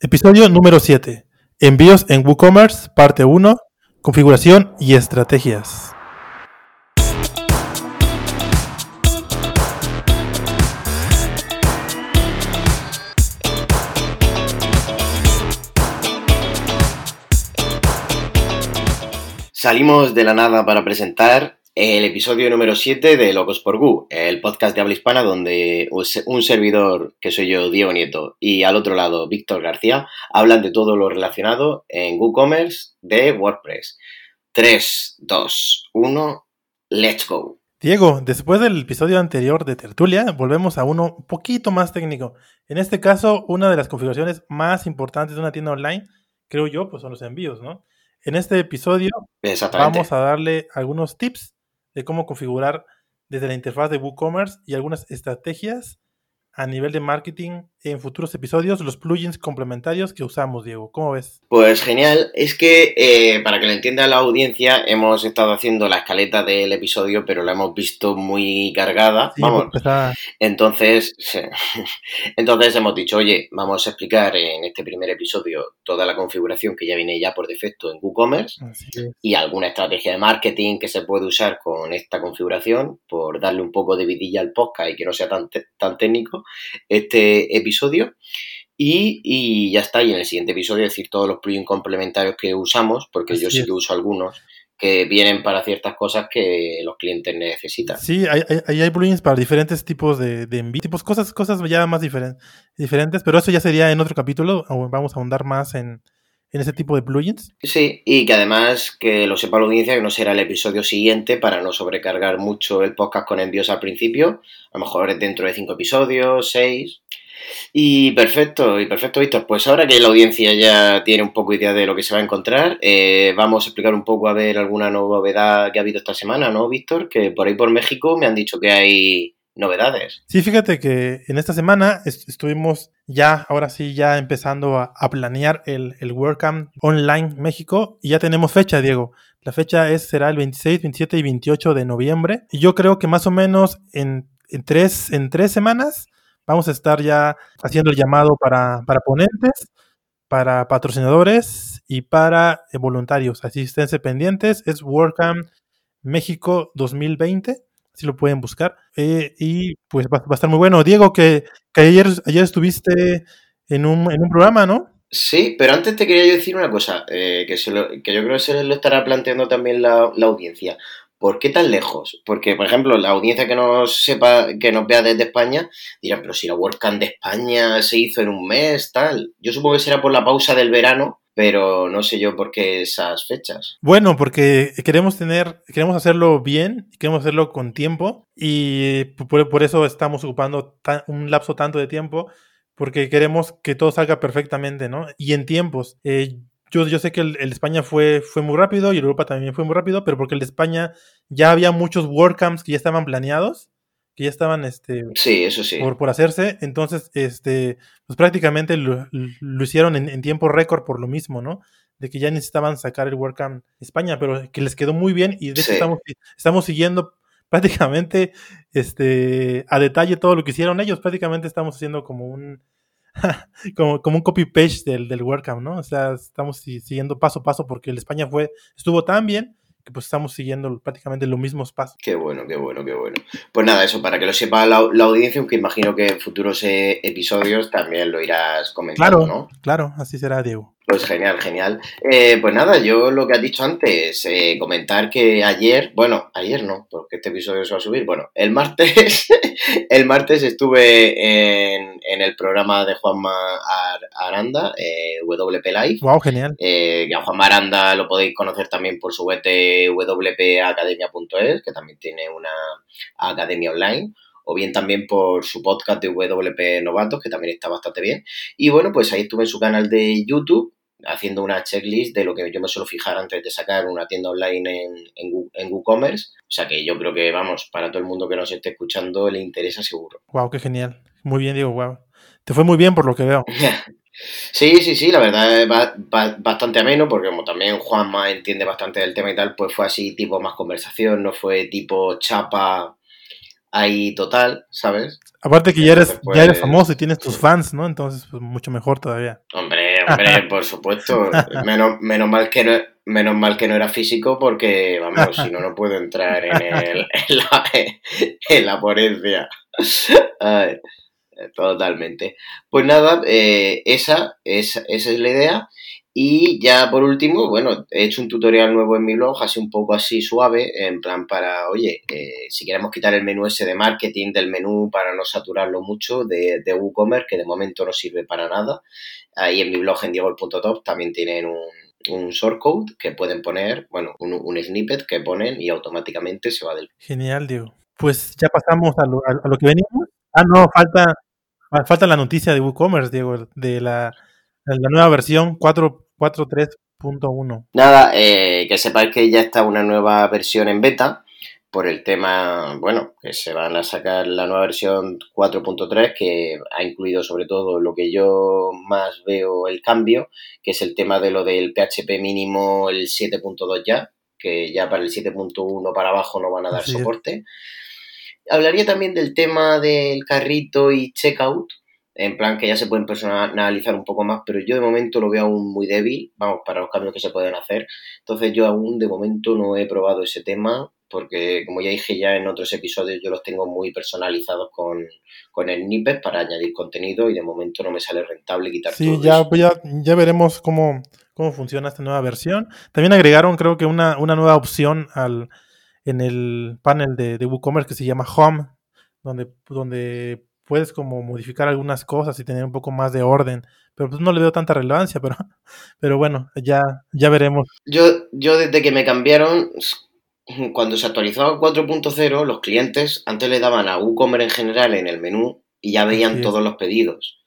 Episodio número 7. Envíos en WooCommerce, parte 1. Configuración y estrategias. Salimos de la nada para presentar el episodio número 7 de Locos por Gu, el podcast de habla hispana donde un servidor, que soy yo, Diego Nieto, y al otro lado, Víctor García, hablan de todo lo relacionado en WooCommerce de WordPress. 3, 2, 1, let's go. Diego, después del episodio anterior de Tertulia, volvemos a uno un poquito más técnico. En este caso, una de las configuraciones más importantes de una tienda online, creo yo, pues son los envíos, ¿no? En este episodio vamos a darle algunos tips de cómo configurar desde la interfaz de WooCommerce y algunas estrategias a nivel de marketing en futuros episodios los plugins complementarios que usamos, Diego. ¿Cómo ves? Pues genial. Es que eh, para que lo entienda la audiencia, hemos estado haciendo la escaleta del episodio, pero la hemos visto muy cargada. vamos. Entonces, entonces hemos dicho, oye, vamos a explicar en este primer episodio toda la configuración que ya viene ya por defecto en WooCommerce y alguna estrategia de marketing que se puede usar con esta configuración por darle un poco de vidilla al podcast y que no sea tan, tan técnico este episodio. Y, ya está. Y en el siguiente episodio decir todos los plugins complementarios que usamos, porque yo sí que uso algunos que vienen para ciertas cosas que los clientes necesitan. Sí, hay, hay, hay plugins para diferentes tipos de, de tipos, cosas, cosas ya más diferentes, pero eso ya sería en otro capítulo. Vamos a ahondar más en, en ese tipo de plugins. Sí, y que además que lo sepa la audiencia que no será el episodio siguiente para no sobrecargar mucho el podcast con envíos al principio. A lo mejor dentro de cinco episodios, seis. Y perfecto, y perfecto, Víctor. Pues ahora que la audiencia ya tiene un poco idea de lo que se va a encontrar, eh, vamos a explicar un poco a ver alguna novedad que ha habido esta semana, ¿no, Víctor? Que por ahí por México me han dicho que hay novedades. Sí, fíjate que en esta semana estuvimos ya, ahora sí, ya empezando a, planear el, el WordCamp Online México y ya tenemos fecha, Diego. La fecha es, será el 26, 27 y 28 de noviembre. Y yo creo que más o menos en, tres, en tres semanas vamos a estar ya haciendo el llamado para, para ponentes, para patrocinadores y para eh, voluntarios. Así esténse pendientes. Es WordCamp México 2020 si lo pueden buscar. Eh, y pues va, a estar muy bueno. Diego, que, ayer, ayer estuviste en un, en un programa, ¿no? Sí, pero antes te quería decir una cosa, eh, que, que yo creo que se lo estará planteando también la, audiencia. ¿Por qué tan lejos? Porque, por ejemplo, la audiencia que nos sepa, que nos vea desde España, dirá, pero si la WordCamp de España se hizo en un mes, tal. Yo supongo que será por la pausa del verano, pero no sé yo por qué esas fechas. Bueno, porque queremos tener, queremos hacerlo bien, queremos hacerlo con tiempo y por, eso estamos ocupando un lapso tanto de tiempo, porque queremos que todo salga perfectamente, ¿no? Y en tiempos. Eh, yo, yo sé que el, el, España fue, fue muy rápido y Europa también fue muy rápido, pero porque el de España ya había muchos WordCamps que ya estaban planeados que ya estaban este sí, eso sí. por, por hacerse. Entonces, este, pues prácticamente lo, hicieron en, tiempo récord por lo mismo, ¿no? De que ya necesitaban sacar el WordCamp España, pero que les quedó muy bien y de hecho estamos, estamos siguiendo prácticamente este, a detalle todo lo que hicieron ellos. Prácticamente estamos haciendo como un como, como un copy-paste del, del WordCamp, ¿no? O sea, estamos siguiendo paso a paso porque el España fue, estuvo tan bien pues estamos siguiendo prácticamente los mismos pasos. Qué bueno, qué bueno, qué bueno. Pues nada, eso para que lo sepa la, audiencia, aunque imagino que en futuros eh, episodios también lo irás comentando, claro, ¿no? Claro, así será, Diego. Pues genial, genial. Eh, pues nada, yo lo que has dicho antes, eh, comentar que ayer, bueno, ayer no, porque este episodio se va a subir, bueno, el martes, el martes estuve en, el programa de Juanma Aranda, eh, WP Live. Wow, genial. Eh, a Juanma Aranda lo podéis conocer también por su web de wpacademia.es, que también tiene una academia online o bien también por su podcast de WP Novatos, que también está bastante bien. Y bueno, pues ahí estuve en su canal de YouTube haciendo una checklist de lo que yo me suelo fijar antes de sacar una tienda online en, en, WooCommerce. O sea que yo creo que, vamos, para todo el mundo que nos esté escuchando le interesa seguro. Wow, qué genial. Muy bien, Diego, wow. Te fue muy bien por lo que veo. Sí, sí, sí, la verdad es bastante ameno porque como también Juanma entiende bastante del tema y tal, pues fue así tipo más conversación, no fue tipo chapa ahí total, ¿sabes? Aparte que ya eres, ya eres famoso y tienes tus fans, ¿no? Entonces, pues mucho mejor todavía. Hombre, por supuesto. Menos, menos, mal que no, menos mal que no era físico porque, vamos, si no, no puedo entrar en, el, en, la, ponencia. totalmente. Pues nada, eh, esa, esa, esa es la idea. Y ya por último, bueno, he hecho un tutorial nuevo en mi blog, así un poco así suave, en plan para, oye, eh, si queremos quitar el menú ese de marketing del menú para no saturarlo mucho de, de WooCommerce, que de momento no sirve para nada, ahí en mi blog en diego.top también tienen un, un shortcode que pueden poner, bueno, un, snippet que ponen y automáticamente se va del... Genial, Diego. Pues ya pasamos a lo, a lo que venimos. Ah, no, falta, falta la noticia de WooCommerce, Diego, de la, la nueva versión 4 4.3.1. Nada, eh, que sepáis que ya está una nueva versión en beta por el tema, bueno, que se van a sacar la nueva versión 4.3 que ha incluido sobre todo lo que yo más veo el cambio, que es el tema de lo del PHP mínimo el 7.2 ya, que ya para el 7.1 para abajo no van a dar soporte. Hablaría también del tema del carrito y checkout, en plan que ya se pueden personalizar un poco más, pero yo de momento lo veo aún muy débil, vamos, para los cambios que se pueden hacer. Entonces yo aún de momento no he probado ese tema, porque como ya dije ya en otros episodios, yo los tengo muy personalizados con, con el Snippet para añadir contenido y de momento no me sale rentable quitar sí, todo ya, pues ya, ya veremos cómo, cómo funciona esta nueva versión. También agregaron creo que una, una nueva opción al, en el panel de, de WooCommerce que se llama Home, donde, donde puedes como modificar algunas cosas y tener un poco más de orden. Pero pues no le veo tanta relevancia, pero, pero bueno, ya, ya veremos. Yo, yo desde que me cambiaron, cuando se actualizó a 4.0, los clientes antes le daban a WooCommerce en general en el menú y ya veían todos los pedidos.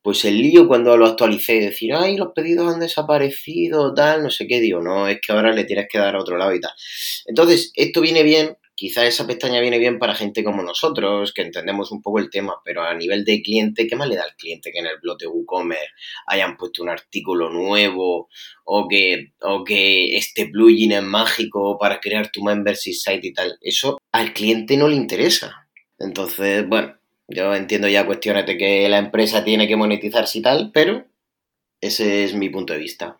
Pues el lío cuando lo actualicé, decir, ay, los pedidos han desaparecido, tal, no sé qué, digo, no, es que ahora le tienes que dar a otro lado y tal. Entonces, esto viene bien Quizá esa pestaña viene bien para gente como nosotros, que entendemos un poco el tema, pero a nivel de cliente, ¿qué más le da al cliente que en el blog de WooCommerce hayan puesto un artículo nuevo o que, o que este plugin es mágico para crear tu membership site y tal? Eso al cliente no le interesa. Entonces, bueno, yo entiendo ya cuestiones de que la empresa tiene que monetizarse y tal, pero ese es mi punto de vista.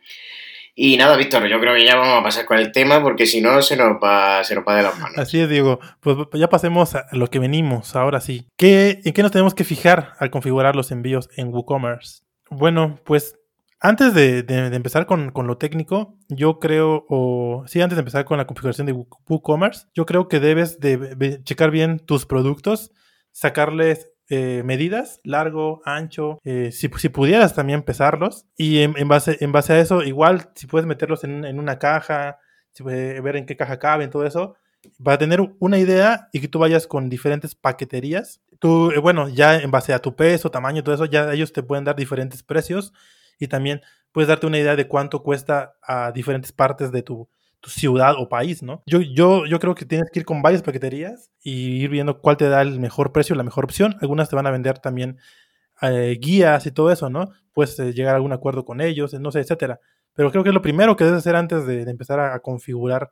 Y nada, Víctor, yo creo que ya vamos a pasar con el tema porque si no se nos va, se nos va de las manos. Así es, Diego. Pues ya pasemos a lo que venimos, ahora sí. ¿Qué, ¿En qué nos tenemos que fijar al configurar los envíos en WooCommerce? Bueno, pues antes de, empezar con, lo técnico, yo creo, o sí, antes de empezar con la configuración de WooCommerce, yo creo que debes de checar bien tus productos, sacarles eh, medidas, largo, ancho, eh, si, pudieras también pesarlos y en, base, en base a eso, igual si puedes meterlos en, una caja, ver en qué caja caben, todo eso, para tener una idea y que tú vayas con diferentes paqueterías. Tú, eh, bueno, ya en base a tu peso, tamaño, todo eso, ya ellos te pueden dar diferentes precios y también puedes darte una idea de cuánto cuesta a diferentes partes de tu, tu ciudad o país, ¿no? Yo, yo, yo creo que tienes que ir con varias paqueterías y ir viendo cuál te da el mejor precio, la mejor opción. Algunas te van a vender también eh, guías y todo eso, ¿no? Puedes eh, llegar a algún acuerdo con ellos, no sé, etcétera. Pero creo que es lo primero que debes hacer antes de, empezar a, configurar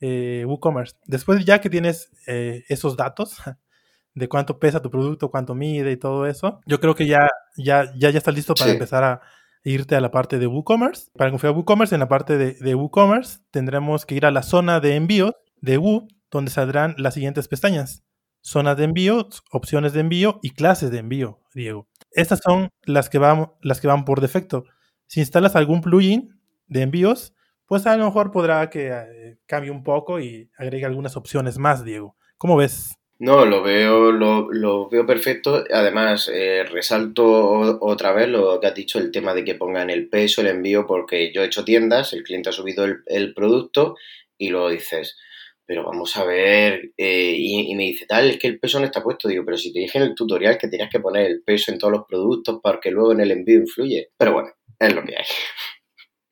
eh, WooCommerce. Después ya que tienes esos datos de cuánto pesa tu producto, cuánto mide y todo eso, yo creo que ya, ya, ya, ya estás listo para empezar a, irte a la parte de WooCommerce. Para configurar WooCommerce, en la parte de, WooCommerce tendremos que ir a la zona de envíos de Woo, donde saldrán las siguientes pestañas. Zonas de envío, opciones de envío y clases de envío, Diego. Estas son las que van, las que van por defecto. Si instalas algún plugin de envíos, pues a lo mejor podrá que eh, cambie un poco y agregue algunas opciones más, Diego. ¿Cómo ves? No, lo veo, lo, lo veo perfecto. Además, eh, resalto otra vez lo que has dicho, el tema de que pongan el peso, el envío, porque yo he hecho tiendas, el cliente ha subido el, producto y luego dices, pero vamos a ver, eh, y, y, me dice, tal, es que el peso no está puesto. Digo, pero si te dije en el tutorial que tenías que poner el peso en todos los productos para que luego en el envío influye. Pero bueno, es lo que hay.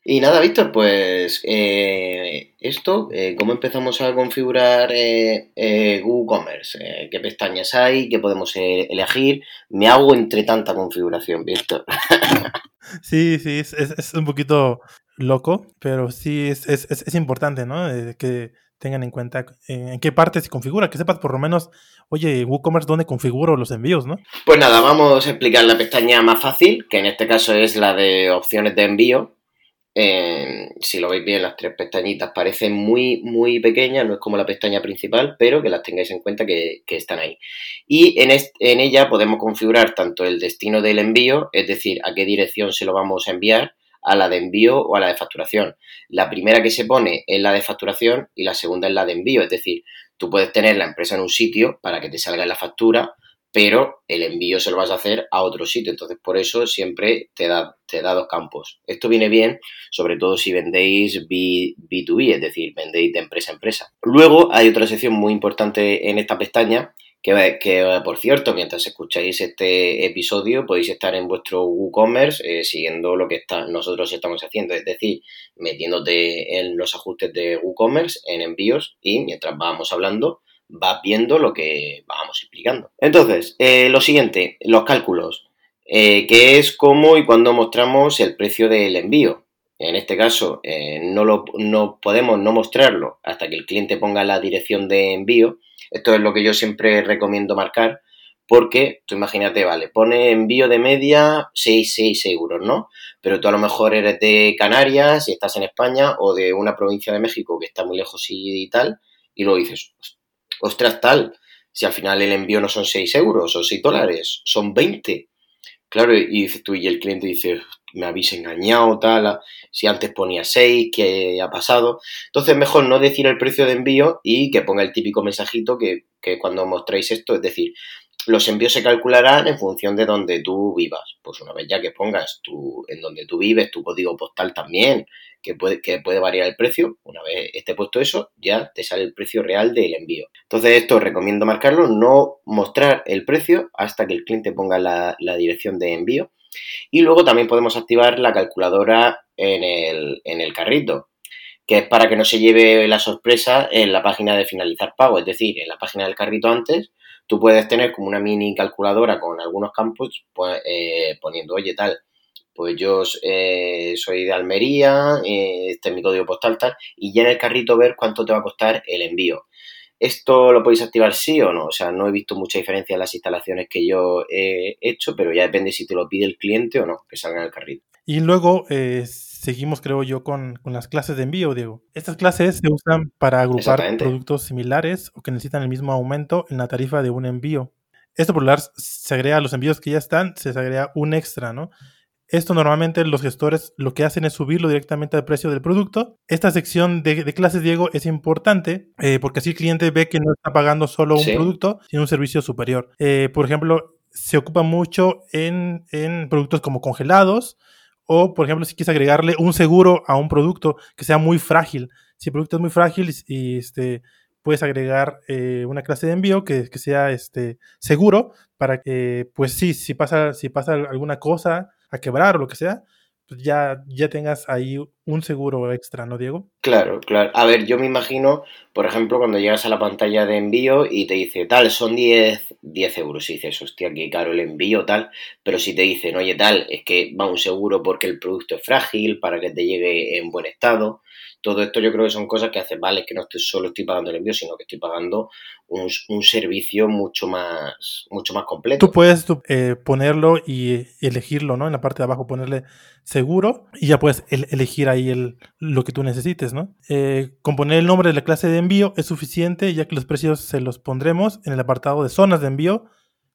Y nada, Víctor, pues eh, esto, eh, ¿cómo empezamos a configurar eh, eh WooCommerce? ¿Qué pestañas hay? ¿Qué podemos elegir? Me hago entre tanta configuración, Víctor. sí, sí, es, un poquito loco, pero sí es, es importante, ¿no? que tengan en cuenta en, qué parte se configura, que sepas por lo menos, oye, WooCommerce, ¿dónde configuro los envíos, no? Pues nada, vamos a explicar la pestaña más fácil, que en este caso es la de opciones de envío. Si lo veis bien, las tres pestañitas parecen muy, muy pequeñas, no es como la pestaña principal, pero que las tengáis en cuenta que, están ahí. Y en, en ella podemos configurar tanto el destino del envío, es decir, a qué dirección se lo vamos a enviar, a la de envío o a la de facturación. La primera que se pone es la de facturación y la segunda es la de envío. Es decir, tú puedes tener la empresa en un sitio para que te salga en la factura, pero el envío se lo vas a hacer a otro sitio. Entonces, por eso siempre te da, te da dos campos. Esto viene bien, sobre todo si vendéis B, B2B, es decir, vendéis de empresa a empresa. Luego hay otra sección muy importante en esta pestaña que, por cierto, mientras escucháis este episodio, podéis estar en vuestro WooCommerce eh, siguiendo lo que está, nosotros estamos haciendo, es decir, metiéndote en los ajustes de WooCommerce, en envíos, y mientras vamos hablando, vas viendo lo que vamos explicando. Entonces, eh, lo siguiente, los cálculos, eh, que es cómo y cuándo mostramos el precio del envío. En este caso, no, lo, no podemos no mostrarlo hasta que el cliente ponga la dirección de envío esto es lo que yo siempre recomiendo marcar porque tú imagínate, vale, pone envío de media 6, 6 euros, ¿no? Pero tú a lo mejor eres de Canarias y estás en España o de una provincia de México que está muy lejos y, tal, y luego dices, ostras, tal, si al final el envío no son 6 euros o 6 dólares, son 20. Claro, y dices tú, y el cliente dice, me habéis engañado, tal, si antes ponía 6, ¿qué ha pasado? Entonces, mejor no decir el precio de envío y que ponga el típico mensajito que, que cuando mostráis esto, es decir, los envíos se calcularán en función de donde tú vivas. Pues una vez ya que pongas tu, en donde tú vives, tu código postal también, que puede, que puede variar el precio, una vez esté puesto eso, ya te sale el precio real del envío. Entonces esto recomiendo marcarlo, no mostrar el precio hasta que el cliente ponga la, la dirección de envío y luego también podemos activar la calculadora en el, carrito, que es para que no se lleve la sorpresa en la página de finalizar pago, es decir, en la página del carrito antes, tú puedes tener como una mini calculadora con algunos campos pues, eh, poniendo, oye, tal, pues yo eh, soy de Almería, eh, este es mi código postal, tal, y ya en el carrito ver cuánto te va a costar el envío. ¿Esto lo podéis activar sí o no? O sea, no he visto mucha diferencia en las instalaciones que yo he hecho, pero ya depende si te lo pide el cliente o no, que salga en el carrito. Y luego eh, seguimos, creo yo, con, las clases de envío, Diego. Estas clases se usan para agrupar productos similares o que necesitan el mismo aumento en la tarifa de un envío. Esto por lo se agrega a los envíos que ya están, se agrega un extra, ¿no? Esto normalmente los gestores lo que hacen es subirlo directamente al precio del producto. Esta sección de, clases, Diego, es importante eh, porque así el cliente ve que no está pagando solo un producto, sino un servicio superior. Eh, por ejemplo, se ocupa mucho en, productos como congelados o, por ejemplo, si quieres agregarle un seguro a un producto que sea muy frágil. Si el producto es muy frágil y este, puedes agregar eh, una clase de envío que, sea este, seguro para que, pues sí, si pasa, si pasa alguna cosa a quebrar o lo que sea, ya, ya tengas ahí un seguro extra, ¿no, Diego? Claro, claro. A ver, yo me imagino, por ejemplo, cuando llegas a la pantalla de envío y te dice, tal, son 10, 10 euros. Y dices, hostia, qué caro el envío, tal. Pero si te dicen, oye, tal, es que va un seguro porque el producto es frágil, para que te llegue en buen estado. Todo esto yo creo que son cosas que hacen, vale, que no estoy, solo estoy pagando el envío, sino que estoy pagando un, servicio mucho más, mucho más completo. Tú puedes eh, ponerlo y elegirlo, ¿no? En la parte de abajo ponerle seguro y ya puedes elegir ahí el, lo que tú necesites, ¿no? Eh, con poner el nombre de la clase de envío es suficiente ya que los precios se los pondremos en el apartado de zonas de envío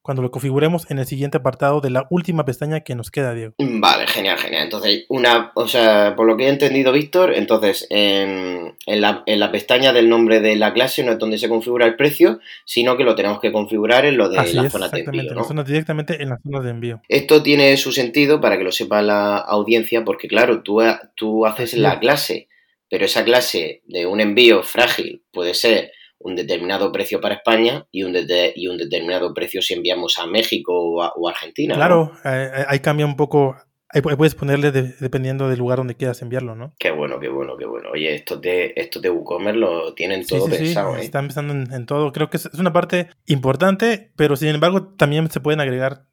cuando lo configuremos en el siguiente apartado de la última pestaña que nos queda, Diego. Vale, genial, genial. Entonces, una, o sea, por lo que he entendido, Víctor, entonces en, la, en, la, pestaña del nombre de la clase no es donde se configura el precio, sino que lo tenemos que configurar en lo de la zona de envío. ¿no? directamente en la zona de envío. Esto tiene su sentido para que lo sepa la audiencia, porque claro, tú, tú haces la clase, pero esa clase de un envío frágil puede ser un determinado precio para España y un, y un determinado precio si enviamos a México o a, Argentina. Claro, eh, eh, ahí cambia un poco. Ahí puedes ponerle dependiendo del lugar donde quieras enviarlo, ¿no? Qué bueno, qué bueno, qué bueno. Oye, estos de, estos de WooCommerce lo tienen todo pensado, ¿eh? Están pensando en, todo. Creo que es, una parte importante, pero sin embargo también se pueden agregar,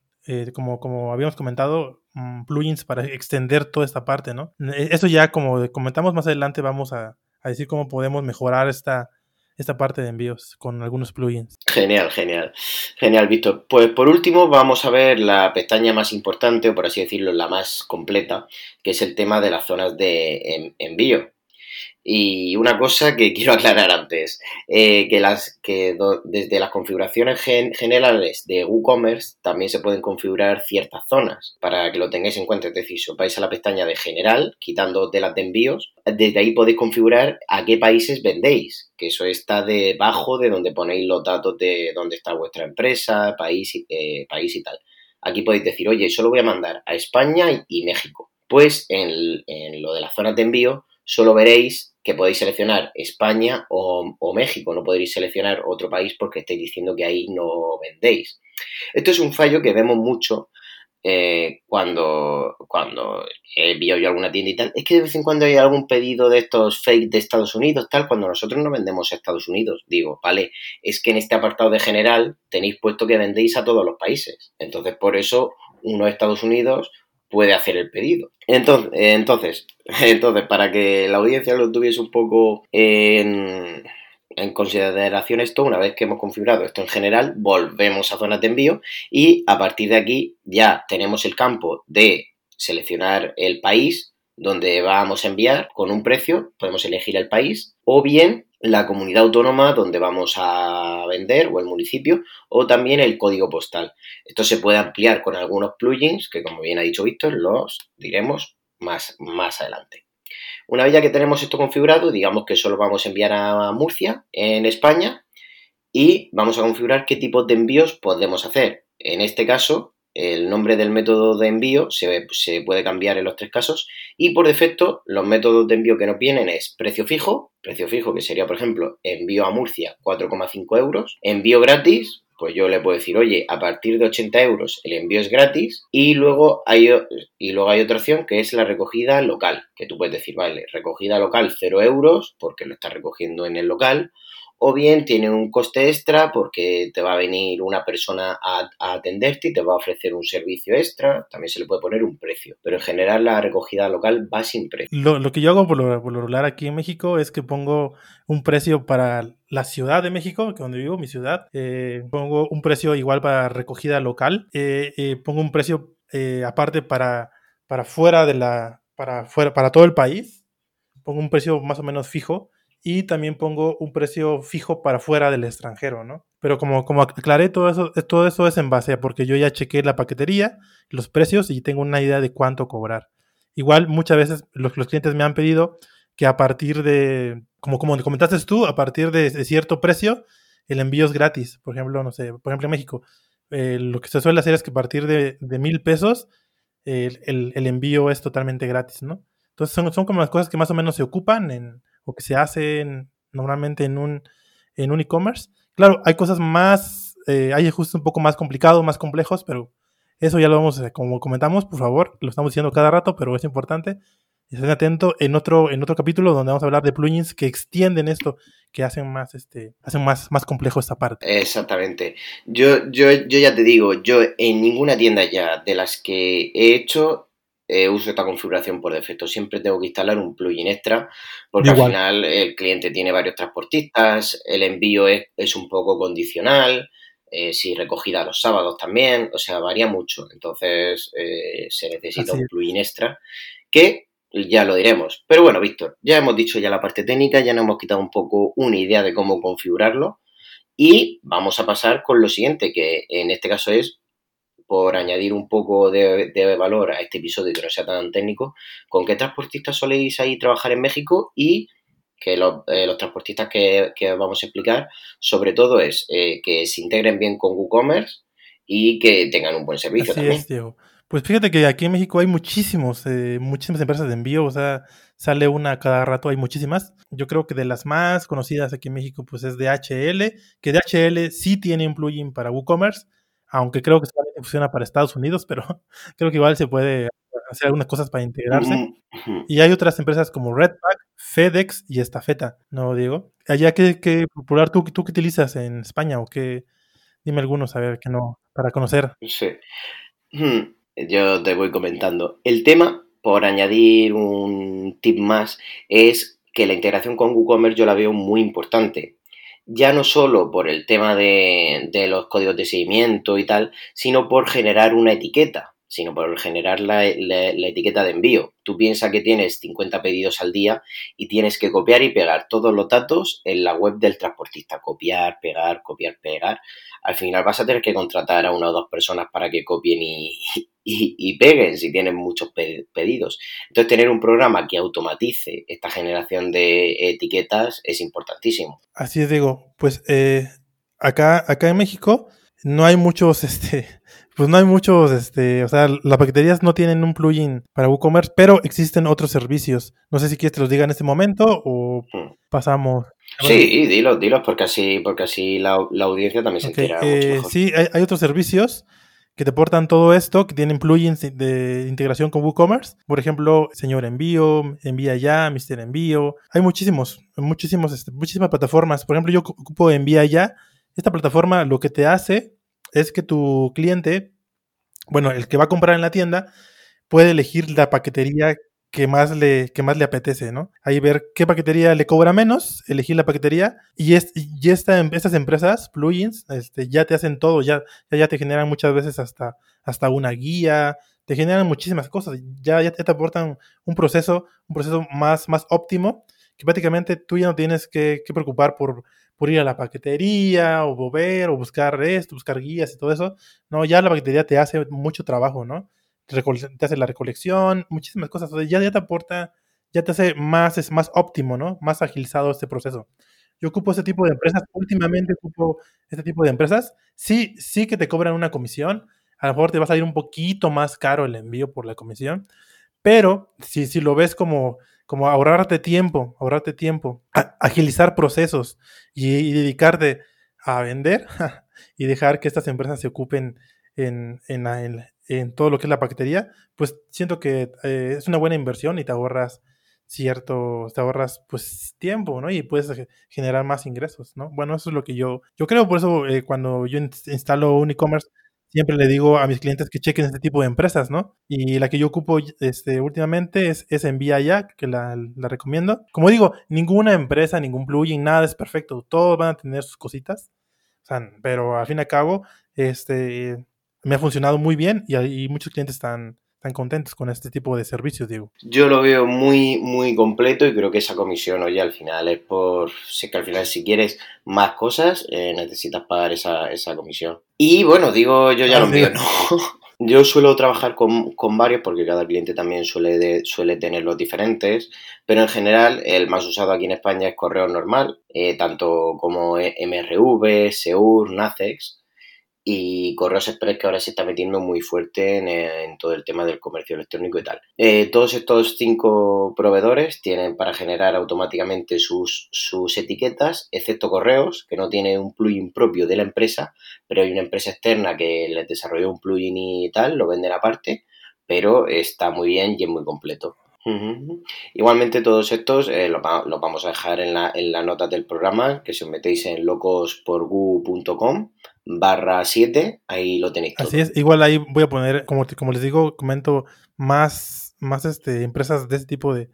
como, como habíamos comentado, mm, plugins para extender toda esta parte, ¿no? Eso ya, como comentamos más adelante, vamos a, a decir cómo podemos mejorar esta, esta parte de envíos con algunos plugins. Genial, genial. Genial, Víctor. Pues por último vamos a ver la pestaña más importante, o por así decirlo, la más completa, que es el tema de las zonas de envío. Y una cosa que quiero aclarar antes, eh, que, desde las configuraciones generales de WooCommerce también se pueden configurar ciertas zonas para que lo tengáis en cuenta. Es decir, si os vais a la pestaña de general, quitando telas de envíos, desde ahí podéis configurar a qué países vendéis, que eso está debajo de donde ponéis los datos de dónde está vuestra empresa, país, eh, país y tal. Aquí podéis decir, oye, solo voy a mandar a España y, México. Pues en, en lo de las zonas de envío, solo veréis que podéis seleccionar España o, México, no podréis seleccionar otro país porque estáis diciendo que ahí no vendéis. Esto es un fallo que vemos mucho eh, cuando, cuando envío yo alguna tienda y tal. Es que de vez en cuando hay algún pedido de estos fake de Estados Unidos, tal, cuando nosotros no vendemos a Estados Unidos. Digo, vale, es que en este apartado de general tenéis puesto que vendéis a todos los países. Entonces, por eso, uno Estados Unidos puede hacer el pedido. Entonces, entonces, entonces, para que la audiencia lo tuviese un poco en, en consideración esto, una vez que hemos configurado esto en general, volvemos a zonas de envío y a partir de aquí ya tenemos el campo de seleccionar el país donde vamos a enviar con un precio, podemos elegir el país o bien la comunidad autónoma donde vamos a vender o el municipio o también el código postal. Esto se puede ampliar con algunos plugins que como bien ha dicho Víctor los diremos más, más adelante. Una vez ya que tenemos esto configurado, digamos que solo vamos a enviar a Murcia en España y vamos a configurar qué tipo de envíos podemos hacer. En este caso, el nombre del método de envío se, se, puede cambiar en los tres casos. Y por defecto los métodos de envío que nos vienen es precio fijo, precio fijo que sería por ejemplo envío a Murcia 4,5 euros, envío gratis, pues yo le puedo decir, oye, a partir de 80 euros el envío es gratis y luego hay, y luego hay otra opción que es la recogida local, que tú puedes decir, vale, recogida local 0 euros porque lo estás recogiendo en el local o bien tiene un coste extra porque te va a venir una persona a, atenderte y te va a ofrecer un servicio extra, también se le puede poner un precio, pero en general la recogida local va sin precio. Lo, que yo hago por lo, regular aquí en México es que pongo un precio para la Ciudad de México, que donde vivo, mi ciudad, eh, pongo un precio igual para recogida local, eh, eh, pongo un precio aparte para, para fuera de la, para fuera, para todo el país, pongo un precio más o menos fijo y también pongo un precio fijo para fuera del extranjero, ¿no? Pero como, como aclaré, todo eso, todo eso es en base a porque yo ya chequé la paquetería, los precios y tengo una idea de cuánto cobrar. Igual muchas veces los, los clientes me han pedido que a partir de, como, como comentaste tú, a partir de, cierto precio, el envío es gratis. Por ejemplo, no sé, por ejemplo en México, eh, lo que se suele hacer es que a partir de, de mil pesos, el, el, envío es totalmente gratis, ¿no? Entonces son, son como las cosas que más o menos se ocupan en, o que se hacen normalmente en un en un e-commerce. Claro, hay cosas más, eh, hay ajustes un poco más complicados, más complejos, pero eso ya lo vamos, como comentamos, por favor, lo estamos diciendo cada rato, pero es importante. Estén atentos en otro, en otro capítulo donde vamos a hablar de plugins que extienden esto, que hacen más, este, hacen más, más complejo esta parte. Exactamente. Yo, yo, yo ya te digo, yo en ninguna tienda ya de las que he hecho eh, uso esta configuración por defecto. Siempre tengo que instalar un plugin extra porque al final el cliente tiene varios transportistas, el envío es, un poco condicional, eh, si recogida los sábados también, o sea, varía mucho. Entonces eh, se necesita un plugin extra que ya lo diremos. Pero bueno, Víctor, ya hemos dicho ya la parte técnica, ya nos hemos quitado un poco una idea de cómo configurarlo. Y vamos a pasar con lo siguiente, que en este caso es por añadir un poco de, valor a este episodio que no sea tan técnico, ¿con qué transportistas soléis ahí trabajar en México? Y que los, eh, transportistas que, vamos a explicar, sobre todo es eh, que se integren bien con WooCommerce y que tengan un buen servicio Así Es, Diego. Pues fíjate que aquí en México hay muchísimos, eh, muchísimas empresas de envío, o sea, sale una cada rato, hay muchísimas. Yo creo que de las más conocidas aquí en México, pues es DHL, que DHL sí tiene un plugin para WooCommerce, aunque creo que solamente funciona para Estados Unidos, pero creo que igual se puede hacer algunas cosas para integrarse. Y hay otras empresas como Redpack, FedEx y Estafeta, ¿no, Diego? Allá que, que popular tú, tú qué utilizas en España o qué, dime algunos, a ver, que no, para conocer. Sí. Yo te voy comentando. El tema, por añadir un tip más, es que la integración con WooCommerce yo la veo muy importante. Ya no solo por el tema de, de los códigos de seguimiento y tal, sino por generar una etiqueta sino por generar la, etiqueta de envío. Tú piensas que tienes 50 pedidos al día y tienes que copiar y pegar todos los datos en la web del transportista. Copiar, pegar, copiar, pegar. Al final vas a tener que contratar a una o dos personas para que copien y, peguen si tienen muchos pedidos. Entonces, tener un programa que automatice esta generación de etiquetas es importantísimo. Así es, digo, pues eh, acá, acá en México no hay muchos, este, pues no hay muchos, este, o sea, las paqueterías no tienen un plugin para WooCommerce, pero existen otros servicios. No sé si quieres que los diga en este momento o hmm. pasamos. Sí, dilo, dilo, porque así, porque así la, audiencia también se entera. Eh, sí, hay, otros servicios que te portan todo esto, que tienen plugins de integración con WooCommerce. Por ejemplo, Señor Envío, Envía Ya, Mister Envío. Hay muchísimos, muchísimos, este, muchísimas plataformas. Por ejemplo, yo ocupo Envía Ya. Esta plataforma lo que te hace es que tu cliente, bueno, el que va a comprar en la tienda, puede elegir la paquetería que más le, que más le apetece, ¿no? Ahí ver qué paquetería le cobra menos, elegir la paquetería y, es, y esta, estas empresas, plugins, este, ya te hacen todo, ya, ya, te generan muchas veces hasta, hasta una guía, te generan muchísimas cosas, ya, ya te aportan un proceso, un proceso más, más óptimo, que prácticamente tú ya no tienes que, que preocupar por por ir a la paquetería o volver o buscar esto, buscar guías y todo eso. No, ya la paquetería te hace mucho trabajo, ¿no? Te hace la recolección, muchísimas cosas. ya, ya te aporta, ya te hace más, es más óptimo, ¿no? Más agilizado este proceso. Yo ocupo este tipo de empresas, últimamente ocupo este tipo de empresas. Sí, sí que te cobran una comisión. A lo mejor te va a salir un poquito más caro el envío por la comisión. Pero si, si lo ves como como ahorrarte tiempo, ahorrarte tiempo, agilizar procesos y, dedicarte a vender y dejar que estas empresas se ocupen en, en, todo lo que es la paquetería, pues siento que eh, es una buena inversión y te ahorras cierto, te ahorras pues tiempo, ¿no? Y puedes generar más ingresos, ¿no? Bueno, eso es lo que yo, yo creo, por eso eh, cuando yo instalo un e-commerce, siempre le digo a mis clientes que chequen este tipo de empresas, ¿no? Y la que yo ocupo este, últimamente es, es Envía que la, recomiendo. Como digo, ninguna empresa, ningún plugin, nada es perfecto. Todos van a tener sus cositas. O sea, pero al fin y al cabo, este, me ha funcionado muy bien y, y muchos clientes están, están contentos con este tipo de servicios, Diego? Yo lo veo muy, muy completo y creo que esa comisión, oye, al final es por. Sé que al final, si quieres más cosas, eh, necesitas pagar esa, esa comisión. Y bueno, digo, yo ya lo veo, ¿no? Yo suelo trabajar con, con, varios porque cada cliente también suele, de, suele tener los diferentes, pero en general el más usado aquí en España es correo normal, eh, tanto como MRV, Seur, Nacex y Correos Express que ahora se está metiendo muy fuerte en, todo el tema del comercio electrónico y tal. Eh, todos estos cinco proveedores tienen para generar automáticamente sus, sus etiquetas, excepto Correos, que no tiene un plugin propio de la empresa, pero hay una empresa externa que les desarrolló un plugin y tal, lo venden aparte, pero está muy bien y es muy completo. Igualmente todos estos eh, los, vamos a dejar en la, en la nota del programa, que si os metéis en locosporgu.com barra 7, ahí lo tenéis. Así es, igual ahí voy a poner, como, como les digo, comento más, más este, empresas de este tipo de,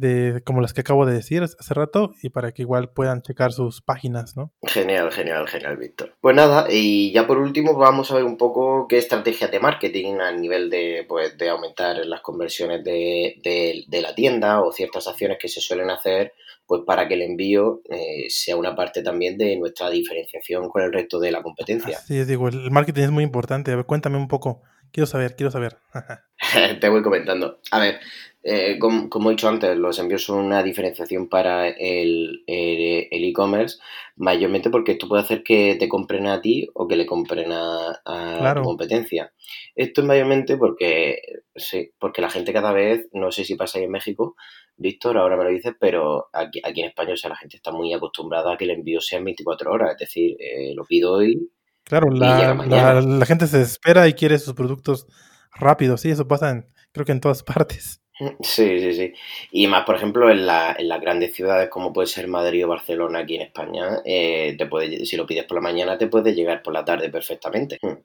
de como las que acabo de decir hace rato y para que igual puedan checar sus páginas, ¿no? Genial, genial, genial, Víctor. Pues nada, y ya por último vamos a ver un poco qué estrategias de marketing a nivel de, pues, de aumentar las conversiones de, de la tienda o ciertas acciones que se suelen hacer pues para que el envío eh, sea una parte también de nuestra diferenciación con el resto de la competencia. Sí, digo, el marketing es muy importante. A ver, cuéntame un poco. Quiero saber, quiero saber. Te voy comentando. A ver, eh, como, he dicho antes, los envíos son una diferenciación para el e-commerce, mayormente porque esto puede hacer que te compren a ti o que le compren a, a tu competencia. Esto es mayormente porque, sí, porque la gente cada vez, no sé si pasa ahí en México, Víctor, ahora me lo dices, pero aquí, aquí en España, o sea, la gente está muy acostumbrada a que el envío sea en 24 horas, es decir, eh, lo pido hoy. Claro, la, la, gente se espera y quiere sus productos rápidos, sí, eso pasa en, creo que en todas partes. Sí, sí, sí. Y más, por ejemplo, en, la, en las grandes ciudades como puede ser Madrid o Barcelona aquí en España, eh, te puede, si lo pides por la mañana te puede llegar por la tarde perfectamente. Hmm.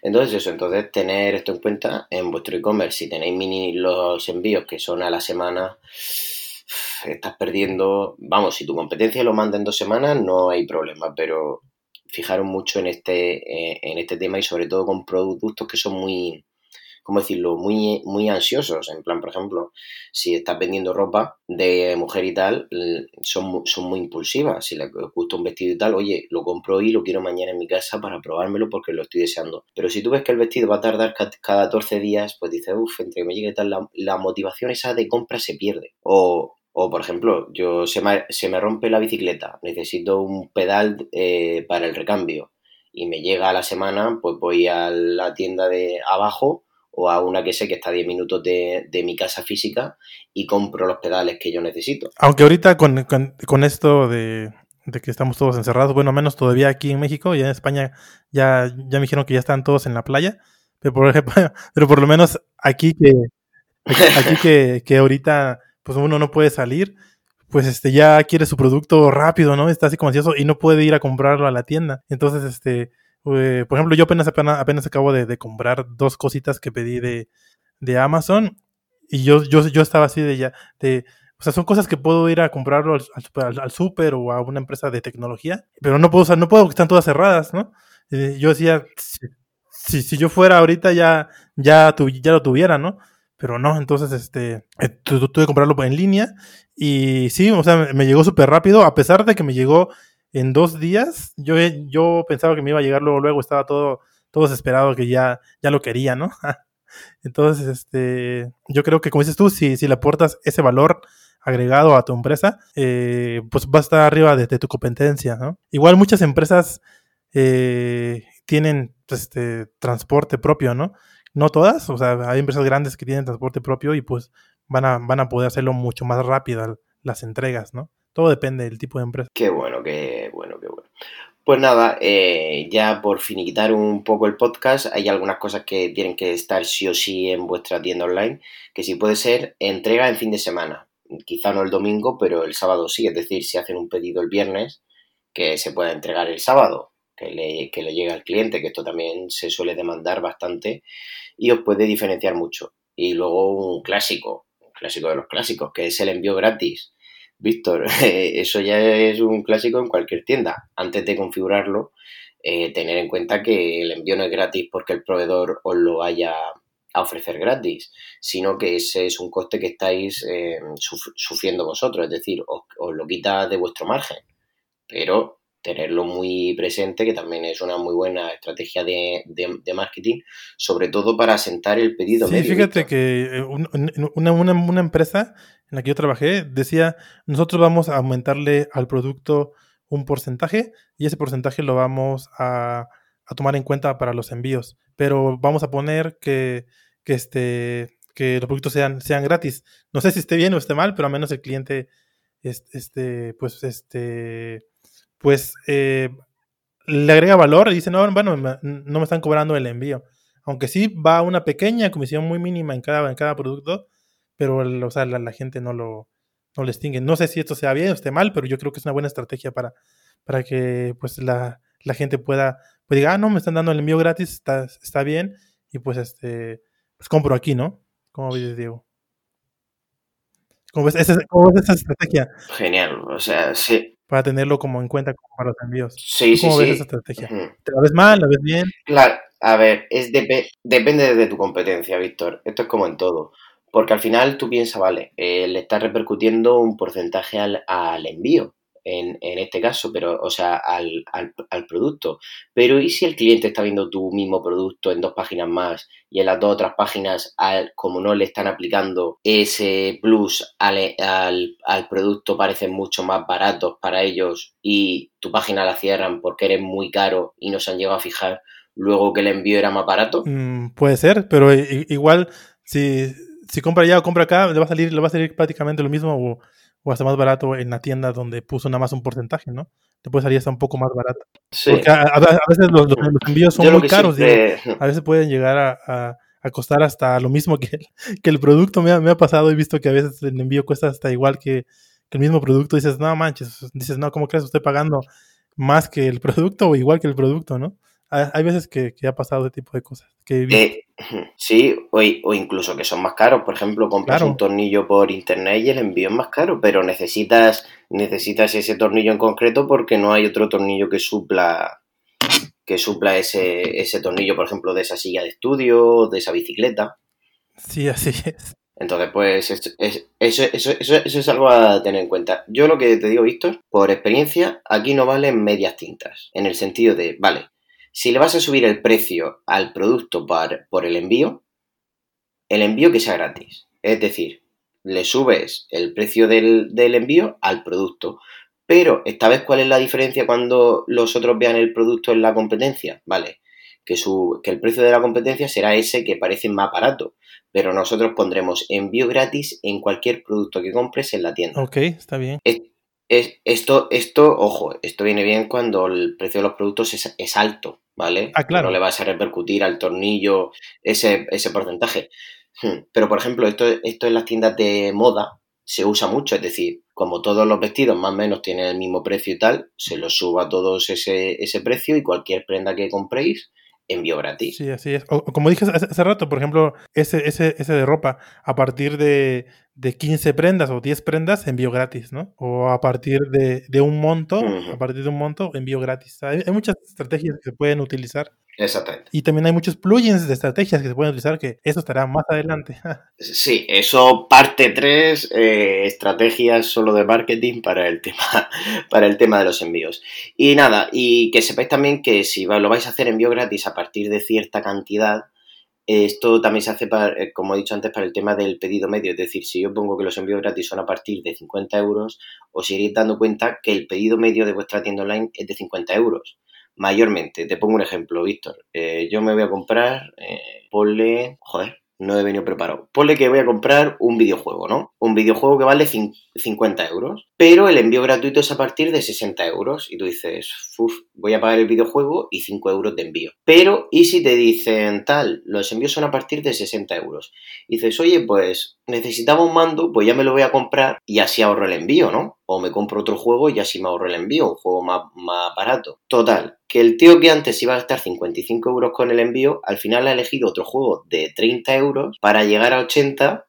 Entonces eso, entonces tener esto en cuenta en vuestro e-commerce. Si tenéis mini los envíos que son a la semana, estás perdiendo, vamos, si tu competencia lo manda en dos semanas, no hay problema, pero fijaron mucho en este, eh, en este tema y sobre todo con productos que son muy, ¿cómo decirlo?, muy, muy ansiosos. En plan, por ejemplo, si estás vendiendo ropa de mujer y tal, son, son muy impulsivas. Si le gusta un vestido y tal, oye, lo compro hoy y lo quiero mañana en mi casa para probármelo porque lo estoy deseando. Pero si tú ves que el vestido va a tardar cada 14 días, pues dices, uff, entre que me llegue tal, la, la motivación esa de compra se pierde. O, o, por ejemplo, yo se me, se me, rompe la bicicleta, necesito un pedal eh, para el recambio y me llega a la semana, pues voy a la tienda de abajo o a una que sé que está a 10 minutos de, mi casa física y compro los pedales que yo necesito. Aunque ahorita con, con, esto de, que estamos todos encerrados, bueno, menos todavía aquí en México y en España ya, ya me dijeron que ya están todos en la playa, pero por ejemplo, pero por lo menos aquí que, que, que ahorita pues uno no puede salir, pues este ya quiere su producto rápido, ¿no? Está así como ansioso y no puede ir a comprarlo a la tienda. Entonces, este, eh, por ejemplo, yo apenas, apenas, acabo de, comprar dos cositas que pedí de, de Amazon y yo, yo, yo estaba así de ya, de, o sea, son cosas que puedo ir a comprarlo al, al, super o a una empresa de tecnología, pero no puedo, o no puedo, están todas cerradas, ¿no? Eh, yo decía, si, si, yo fuera ahorita ya, ya, ya lo tuviera, ¿no? Pero no, entonces este, eh, tuve que comprarlo en línea y sí, o sea, me llegó súper rápido, a pesar de que me llegó en dos días. Yo, yo pensaba que me iba a llegar luego, luego estaba todo, todo desesperado que ya, ya lo quería, ¿no? Entonces, este, yo creo que como dices tú, si, si le aportas ese valor agregado a tu empresa, eh, pues va a estar arriba de, tu competencia, ¿no? Igual muchas empresas eh, tienen pues, este, transporte propio, ¿no? No todas, o sea, hay empresas grandes que tienen transporte propio y pues van a, van a poder hacerlo mucho más rápido las entregas, ¿no? Todo depende del tipo de empresa. Qué bueno, qué bueno, qué bueno. Pues nada, eh, ya por finiquitar un poco el podcast, hay algunas cosas que tienen que estar sí o sí en vuestra tienda online, que si puede ser entrega en fin de semana. Quizá no el domingo, pero el sábado sí. Es decir, si hacen un pedido el viernes, que se pueda entregar el sábado, que le, que le llegue al cliente, que esto también se suele demandar bastante y os puede diferenciar mucho. Y luego un clásico, un clásico de los clásicos, que es el envío gratis. Víctor, eso ya es un clásico en cualquier tienda. Antes de configurarlo, eh, tener en cuenta que el envío no es gratis porque el proveedor os lo vaya a ofrecer gratis, sino que ese es un coste que estáis eh, sufriendo vosotros, es decir, os, lo quita de vuestro margen. Pero tenerlo muy presente, que también es una muy buena estrategia de, marketing, sobre todo para asentar el pedido. Sí, fíjate que eh, una, una, empresa en la que yo trabajé decía, nosotros vamos a aumentarle al producto un porcentaje y ese porcentaje lo vamos a, tomar en cuenta para los envíos, pero vamos a poner que, que, este, que los productos sean, sean gratis. No sé si esté bien o esté mal, pero al menos el cliente, este, pues, este pues eh, le agrega valor y dice, no, bueno, no me están cobrando el envío. Aunque sí va una pequeña comisión muy mínima en cada, en cada producto, pero o sea, la, gente no lo, no distingue. No sé si esto sea bien o esté mal, pero yo creo que es una buena estrategia para, para que pues la, gente pueda, pues diga, ah, no, me están dando el envío gratis, está, está bien, y pues este, pues compro aquí, ¿no? Como ves, Diego. ¿Cómo ves, ¿Cómo ves esa estrategia? Genial, o sea, sí, para tenerlo como en cuenta para los envíos. Sí, ¿Cómo ves esa estrategia? ¿Te la ves mal? ¿La ves bien? Claro, a ver, es depende de tu competencia, Víctor. Esto es como en todo. Porque al final tú piensas, vale, eh, le estás repercutiendo un porcentaje al, al envío en, en, este caso, pero, o sea, al, al, producto. Pero ¿y si el cliente está viendo tu mismo producto en dos páginas más y en las dos otras páginas, al, como no le están aplicando ese plus al, al, producto, parecen mucho más baratos para ellos y tu página la cierran porque eres muy caro y no se han llegado a fijar luego que el envío era más barato? Mm, puede ser, pero igual si, si compra allá o compra acá, le va a salir, le va a salir prácticamente lo mismo o o hasta más barato en la tienda donde puso nada más un porcentaje, ¿no? Te puede salir hasta un poco más barato. Sí. Porque a, veces los, envíos son muy caros, a veces pueden llegar a, costar hasta lo mismo que el, que el producto. Me ha, me ha pasado, he visto que a veces el envío cuesta hasta igual que, el mismo producto. Dices, no manches, dices, no, ¿cómo crees? Estoy pagando más que el producto o igual que el producto, ¿no? Hay veces que, ha pasado ese tipo de cosas. Que eh, sí, o, o, incluso que son más caros. Por ejemplo, compras un tornillo por internet y el envío es más caro, pero necesitas, necesitas ese tornillo en concreto porque no hay otro tornillo que supla que supla ese, ese tornillo, por ejemplo, de esa silla de estudio, de esa bicicleta. Sí, así es. Entonces, pues eso, eso, eso, es algo a tener en cuenta. Yo lo que te digo, Víctor, por experiencia, aquí no valen medias tintas. En el sentido de, vale, si le vas a subir el precio al producto por, por el envío, el envío que sea gratis. Es decir, le subes el precio del, del envío al producto. Pero, ¿esta vez cuál es la diferencia cuando los otros vean el producto en la competencia? Vale, que, su, que el precio de la competencia será ese que parece más barato, pero nosotros pondremos envío gratis en cualquier producto que compres en la tienda. Ok, está bien. Es, esto, esto, ojo, esto viene bien cuando el precio de los productos es, alto, ¿vale? Ah, claro. No le vas a repercutir al tornillo ese, ese porcentaje. Hmm, pero, por ejemplo, esto, esto en las tiendas de moda se usa mucho, es decir, como todos los vestidos más o menos tienen el mismo precio y tal, se los suba a todos ese, ese precio y cualquier prenda que compréis envío gratis. Sí, así es. como dije hace, rato, por ejemplo, ese, ese, ese de ropa, a partir de, de 15 prendas o 10 prendas, envío gratis, ¿no? O a partir de, de un monto, a partir de un monto, envío gratis. Hay, hay, muchas estrategias que se pueden utilizar. Exactamente. Y también hay muchos plugins de estrategias que se pueden utilizar, que eso estará más adelante. sí, eso parte 3, eh, estrategias solo de marketing para el, tema, para el tema de los envíos. Y nada, y que sepáis también que si lo vais a hacer envío gratis a partir de cierta cantidad, esto también se hace, para, eh, como he dicho antes, para el tema del pedido medio. Es decir, si yo pongo que los envíos gratis son a partir de 50 euros, os iréis dando cuenta que el pedido medio de vuestra tienda online es de 50 euros mayormente. Te pongo un ejemplo, Víctor. Eh, yo me voy a comprar, eh, ponle, joder, no he venido preparado. Ponle que voy a comprar un videojuego, ¿no? Un videojuego que vale 50 euros, pero el envío gratuito es a partir de 60 euros. Y tú dices, uff, voy a pagar el videojuego y 5 euros de envío. Pero, ¿y si te dicen tal? Los envíos son a partir de 60 euros. Y dices, oye, pues necesitaba un mando, pues ya me lo voy a comprar y así ahorro el envío, ¿no? O me compro otro juego y así me ahorro el envío, un juego más, más barato. Total, que el tío que antes iba a gastar 55 euros con el envío, al final ha elegido otro juego de 30 euros para llegar a 80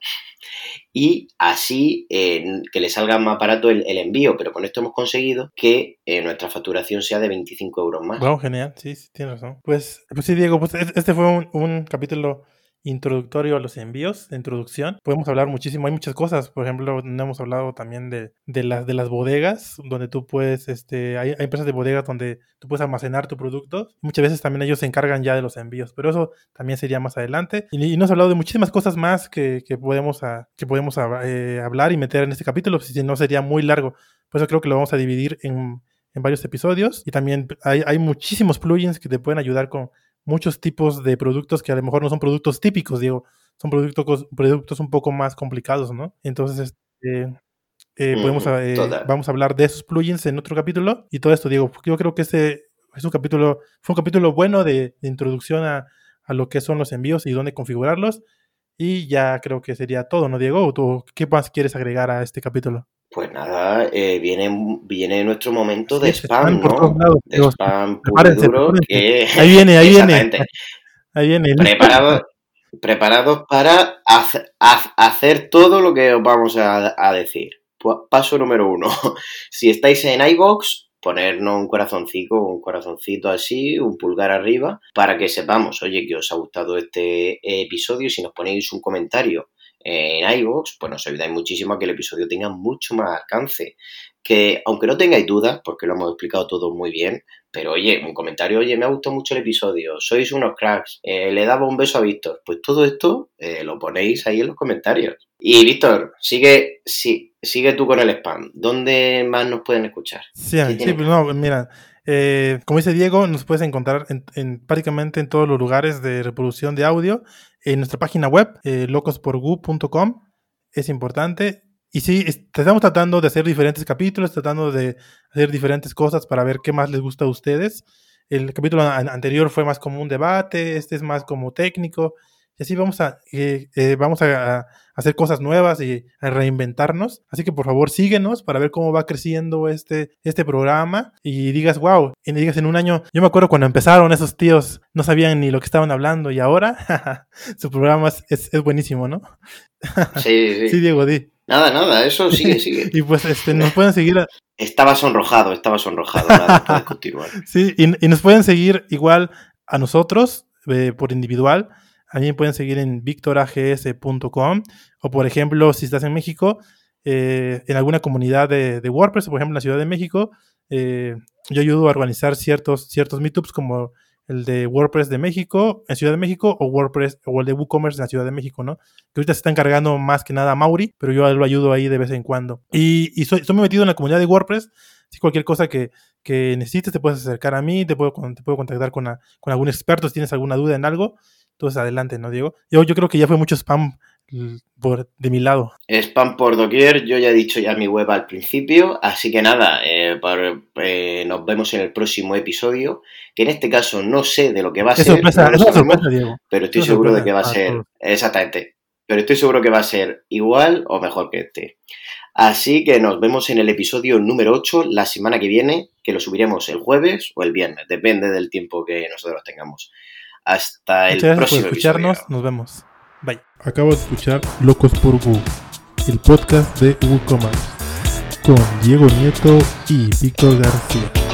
y así eh, que le salga más barato el, envío, pero con esto hemos conseguido que eh, nuestra facturación sea de 25 euros más. Wow, genial, sí, sí, tienes razón. Pues, pues sí, Diego, pues este fue un, un capítulo introductorio a los envíos, de introducción. Podemos hablar muchísimo, hay muchas cosas. Por ejemplo, no hemos hablado también de, de, las, de las bodegas, donde tú puedes, este, hay, empresas de bodegas donde tú puedes almacenar tu producto. Muchas veces también ellos se encargan ya de los envíos, pero eso también sería más adelante. Y, y nos hablado de muchísimas cosas más que, que podemos, a, que podemos eh, hablar y meter en este capítulo, si no sería muy largo. Por eso creo que lo vamos a dividir en, en varios episodios. Y también hay, hay muchísimos plugins que te pueden ayudar con muchos tipos de productos que a lo mejor no son productos típicos, digo, son productos, productos un poco más complicados, ¿no? Entonces, este, eh, podemos, eh, vamos a hablar de esos plugins en otro capítulo y todo esto, digo, yo creo que ese es un capítulo, fue un capítulo bueno de, introducción a, a, lo que son los envíos y dónde configurarlos. Y ya creo que sería todo, ¿no, Diego? ¿Tú qué más quieres agregar a este capítulo? Pues nada, eh, viene, viene nuestro momento de spam, ¿no? de spam puro duro que... Ahí viene, ahí viene. Ahí viene. Preparados, preparados para hacer todo lo que os vamos a, decir. Paso número uno. Si estáis en iBox, ponernos un corazoncito, un corazoncito así, un pulgar arriba, para que sepamos, oye, que os ha gustado este episodio. Si nos ponéis un comentario en iVoox, pues nos ayudáis muchísimo a que el episodio tenga mucho más alcance. Que aunque no tengáis dudas, porque lo hemos explicado todo muy bien, pero oye, un comentario, oye, me ha gustado mucho el episodio, sois unos cracks, eh, le daba un beso a Víctor. Pues todo esto eh, lo ponéis ahí en los comentarios. Y Víctor, sigue, sí, sigue tú con el spam. ¿Dónde más nos pueden escuchar? Sí, sí pues no, mira. Eh, como dice Diego, nos puedes encontrar en, prácticamente en todos los lugares de reproducción de audio. En nuestra página web, eh, locosporgu.com, es importante. Y sí, estamos tratando de hacer diferentes capítulos, tratando de hacer diferentes cosas para ver qué más les gusta a ustedes. El capítulo anterior fue más como un debate, este es más como técnico. Y así vamos a, eh, eh, vamos a, hacer cosas nuevas y a reinventarnos. Así que por favor síguenos para ver cómo va creciendo este, este programa y digas, wow, y digas en un año, yo me acuerdo cuando empezaron esos tíos, no sabían ni lo que estaban hablando y ahora su programa es, es, buenísimo, ¿no? Sí, sí. sí, Diego, di. Nada, nada, eso sigue, sigue. y pues este, nos pueden seguir. Estaba sonrojado, estaba sonrojado, nada, puedes continuar. Sí, y, y, nos pueden seguir igual a nosotros eh, por individual a mí me pueden seguir en victorags.com o, por ejemplo, si estás en México, eh, en alguna comunidad de, WordPress, por ejemplo, en la Ciudad de México, eh, yo ayudo a organizar ciertos, ciertos meetups como el de WordPress de México, en Ciudad de México, o WordPress, o el de WooCommerce en la Ciudad de México, ¿no? Que ahorita se está encargando más que nada a Mauri, pero yo lo ayudo ahí de vez en cuando. Y, y soy, muy metido en la comunidad de WordPress, si cualquier cosa que, que necesites te puedes acercar a mí, te puedo, te puedo contactar con, con algún experto si tienes alguna duda en algo. Entonces, adelante, ¿no, Diego? Yo, yo creo que ya fue mucho spam por, de mi lado. Spam por doquier, yo ya he dicho ya mi web al principio, así que nada, eh, eh, nos vemos en el próximo episodio, que en este caso no sé de lo que va a ser, pero estoy seguro de que va a ser, exactamente, pero estoy seguro que va a ser igual o mejor que este. Así que nos vemos en el episodio número 8 la semana que viene, que lo subiremos el jueves o el viernes, depende del tiempo que nosotros tengamos. Hasta el próximo por escucharnos. Nos vemos. Bye. Acabo de escuchar Locos por Wu, el podcast de WooCommerce, con Diego Nieto y Víctor García.